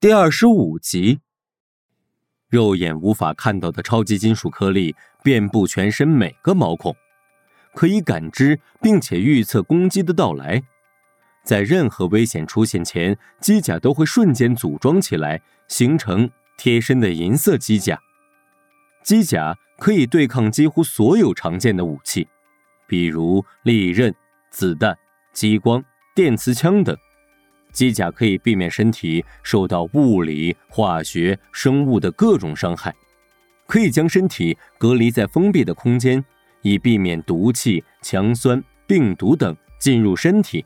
第二十五集，肉眼无法看到的超级金属颗粒遍布全身每个毛孔，可以感知并且预测攻击的到来。在任何危险出现前，机甲都会瞬间组装起来，形成贴身的银色机甲。机甲可以对抗几乎所有常见的武器，比如利刃、子弹、激光、电磁枪等。机甲可以避免身体受到物理、化学、生物的各种伤害，可以将身体隔离在封闭的空间，以避免毒气、强酸、病毒等进入身体。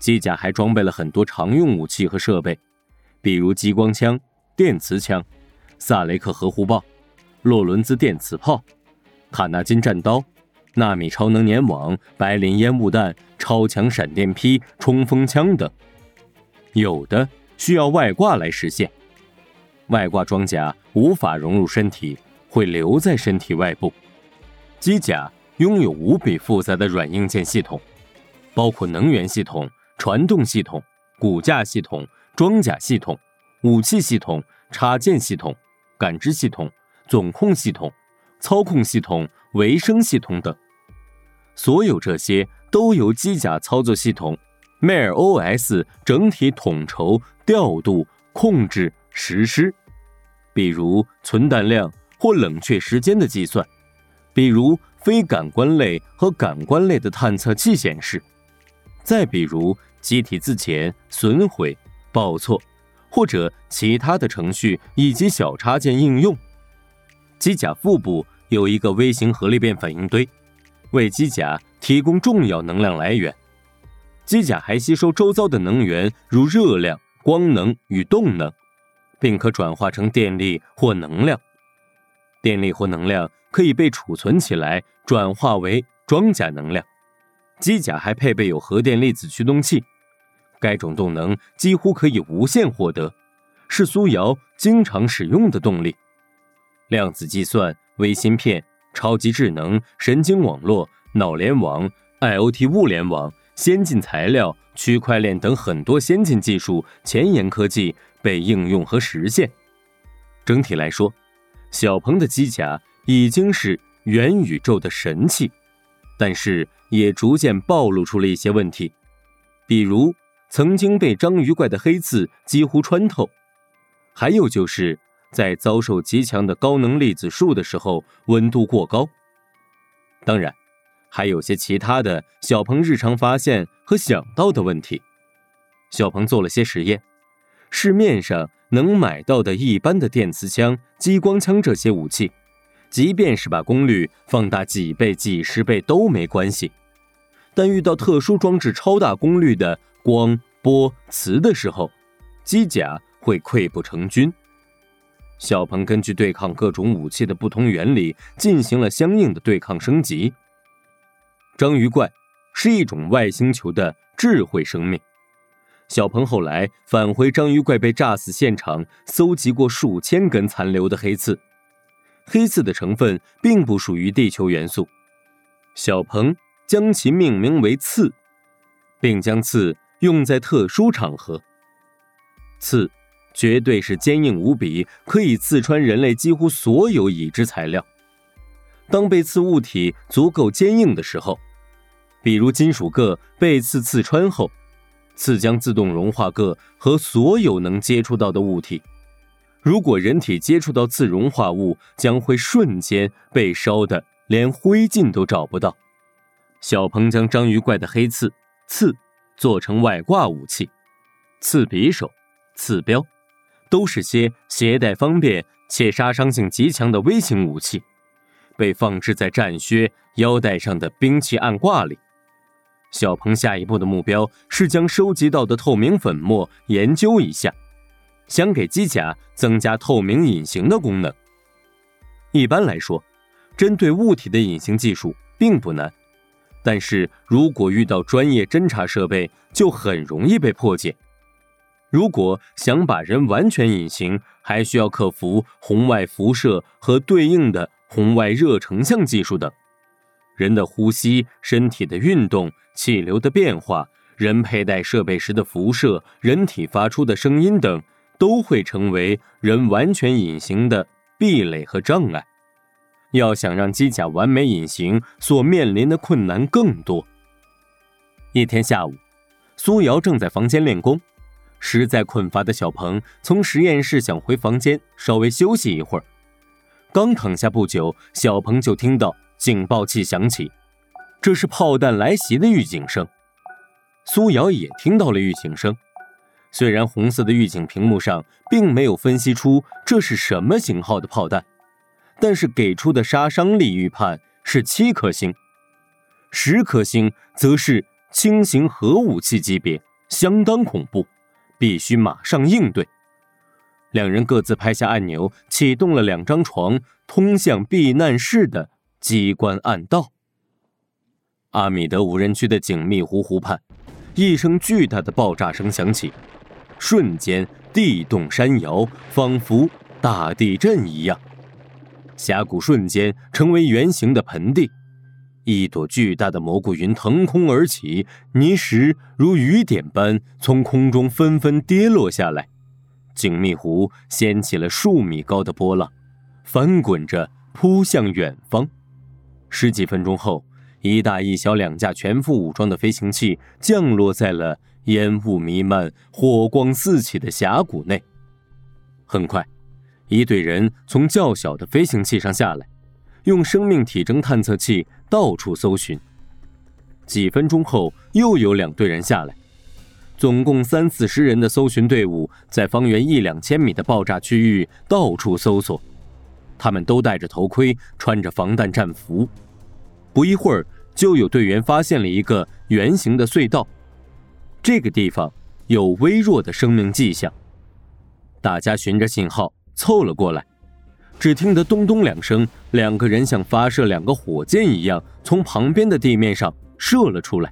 机甲还装备了很多常用武器和设备，比如激光枪、电磁枪、萨雷克核护爆、洛伦兹电磁炮、卡纳金战刀、纳米超能粘网、白磷烟雾弹、超强闪电劈、冲锋枪等。有的需要外挂来实现，外挂装甲无法融入身体，会留在身体外部。机甲拥有无比复杂的软硬件系统，包括能源系统、传动系统、骨架系统、装甲系统、武器系统、插件系统、感知系统、总控系统、操控系统、维生系统等。所有这些都由机甲操作系统。Mail OS 整体统筹、调度、控制、实施，比如存弹量或冷却时间的计算，比如非感官类和感官类的探测器显示，再比如机体自检、损毁、报错，或者其他的程序以及小插件应用。机甲腹部有一个微型核裂变反应堆，为机甲提供重要能量来源。机甲还吸收周遭的能源，如热量、光能与动能，并可转化成电力或能量。电力或能量可以被储存起来，转化为装甲能量。机甲还配备有核电粒子驱动器，该种动能几乎可以无限获得，是苏瑶经常使用的动力。量子计算、微芯片、超级智能、神经网络、脑联网、IoT 物联网。先进材料、区块链等很多先进技术、前沿科技被应用和实现。整体来说，小鹏的机甲已经是元宇宙的神器，但是也逐渐暴露出了一些问题，比如曾经被章鱼怪的黑刺几乎穿透，还有就是在遭受极强的高能粒子束的时候温度过高。当然。还有些其他的小鹏日常发现和想到的问题。小鹏做了些实验，市面上能买到的一般的电磁枪、激光枪这些武器，即便是把功率放大几倍、几十倍都没关系，但遇到特殊装置超大功率的光、波、磁的时候，机甲会溃不成军。小鹏根据对抗各种武器的不同原理，进行了相应的对抗升级。章鱼怪是一种外星球的智慧生命。小鹏后来返回章鱼怪被炸死现场，搜集过数千根残留的黑刺。黑刺的成分并不属于地球元素。小鹏将其命名为刺，并将刺用在特殊场合。刺绝对是坚硬无比，可以刺穿人类几乎所有已知材料。当被刺物体足够坚硬的时候。比如金属铬被刺刺穿后，刺将自动融化铬和所有能接触到的物体。如果人体接触到自融化物，将会瞬间被烧的连灰烬都找不到。小鹏将章鱼怪的黑刺刺做成外挂武器，刺匕首、刺镖，都是些携带方便且杀伤性极强的微型武器，被放置在战靴、腰带上的兵器暗挂里。小鹏下一步的目标是将收集到的透明粉末研究一下，想给机甲增加透明隐形的功能。一般来说，针对物体的隐形技术并不难，但是如果遇到专业侦察设备，就很容易被破解。如果想把人完全隐形，还需要克服红外辐射和对应的红外热成像技术等。人的呼吸、身体的运动、气流的变化、人佩戴设备时的辐射、人体发出的声音等，都会成为人完全隐形的壁垒和障碍。要想让机甲完美隐形，所面临的困难更多。一天下午，苏瑶正在房间练功，实在困乏的小鹏从实验室想回房间稍微休息一会儿。刚躺下不久，小鹏就听到警报器响起，这是炮弹来袭的预警声。苏瑶也听到了预警声，虽然红色的预警屏幕上并没有分析出这是什么型号的炮弹。但是给出的杀伤力预判是七颗星，十颗星则是轻型核武器级别，相当恐怖，必须马上应对。两人各自拍下按钮，启动了两张床通向避难室的机关暗道。阿米德无人区的景密湖湖畔，一声巨大的爆炸声响起，瞬间地动山摇，仿佛大地震一样。峡谷瞬间成为圆形的盆地，一朵巨大的蘑菇云腾空而起，泥石如雨点般从空中纷纷跌落下来。景密湖掀起了数米高的波浪，翻滚着扑向远方。十几分钟后，一大一小两架全副武装的飞行器降落在了烟雾弥漫、火光四起的峡谷内。很快。一队人从较小的飞行器上下来，用生命体征探测器到处搜寻。几分钟后，又有两队人下来，总共三四十人的搜寻队伍在方圆一两千米的爆炸区域到处搜索。他们都戴着头盔，穿着防弹战服。不一会儿，就有队员发现了一个圆形的隧道，这个地方有微弱的生命迹象。大家循着信号。凑了过来，只听得咚咚两声，两个人像发射两个火箭一样从旁边的地面上射了出来。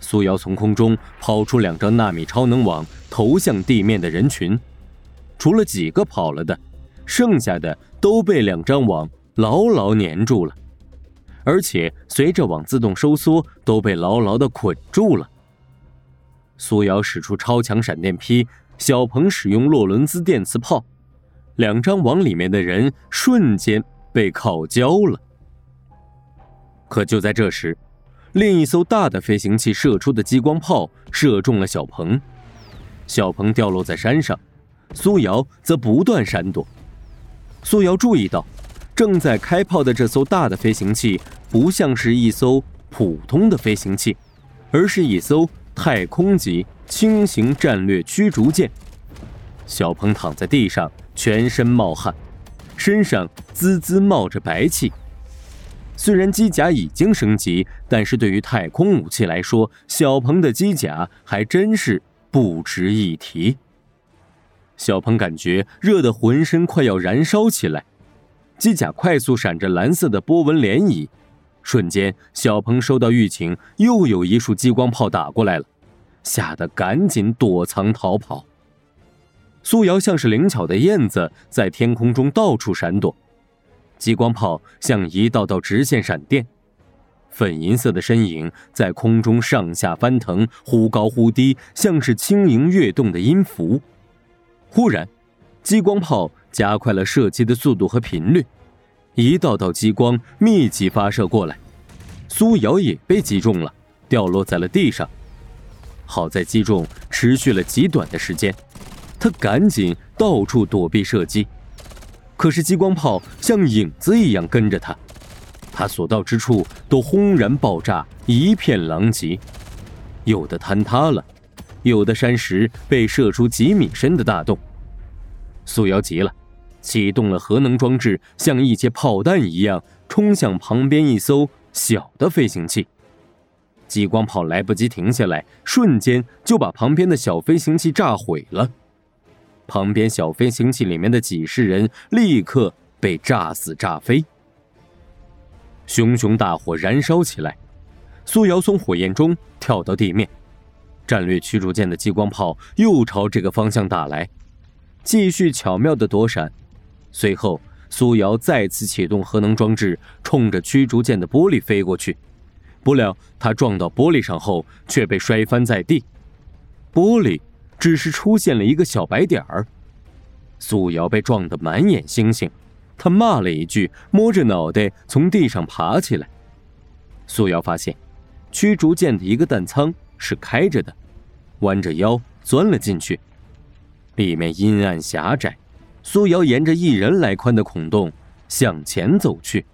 苏瑶从空中抛出两张纳米超能网，投向地面的人群。除了几个跑了的，剩下的都被两张网牢牢粘住了，而且随着网自动收缩，都被牢牢的捆住了。苏瑶使出超强闪电劈，小鹏使用洛伦兹电磁炮。两张网里面的人瞬间被烤焦了。可就在这时，另一艘大的飞行器射出的激光炮射中了小鹏，小鹏掉落在山上，苏瑶则不断闪躲。苏瑶注意到，正在开炮的这艘大的飞行器不像是一艘普通的飞行器，而是一艘太空级轻型战略驱逐舰。小鹏躺在地上。全身冒汗，身上滋滋冒着白气。虽然机甲已经升级，但是对于太空武器来说，小鹏的机甲还真是不值一提。小鹏感觉热得浑身快要燃烧起来，机甲快速闪着蓝色的波纹涟漪。瞬间，小鹏收到预警，又有一束激光炮打过来了，吓得赶紧躲藏逃跑。苏瑶像是灵巧的燕子，在天空中到处闪躲，激光炮像一道道直线闪电，粉银色的身影在空中上下翻腾，忽高忽低，像是轻盈跃动的音符。忽然，激光炮加快了射击的速度和频率，一道道激光密集发射过来，苏瑶也被击中了，掉落在了地上。好在击中持续了极短的时间。他赶紧到处躲避射击，可是激光炮像影子一样跟着他，他所到之处都轰然爆炸，一片狼藉，有的坍塌了，有的山石被射出几米深的大洞。苏瑶急了，启动了核能装置，像一节炮弹一样冲向旁边一艘小的飞行器。激光炮来不及停下来，瞬间就把旁边的小飞行器炸毁了。旁边小飞行器里面的几十人立刻被炸死炸飞，熊熊大火燃烧起来。苏瑶从火焰中跳到地面，战略驱逐舰的激光炮又朝这个方向打来，继续巧妙的躲闪。随后，苏瑶再次启动核能装置，冲着驱逐舰的玻璃飞过去。不料，他撞到玻璃上后却被摔翻在地，玻璃。只是出现了一个小白点儿。苏瑶被撞得满眼星星，他骂了一句，摸着脑袋从地上爬起来。苏瑶发现，驱逐舰的一个弹舱是开着的，弯着腰钻了进去。里面阴暗狭窄，苏瑶沿着一人来宽的孔洞向前走去。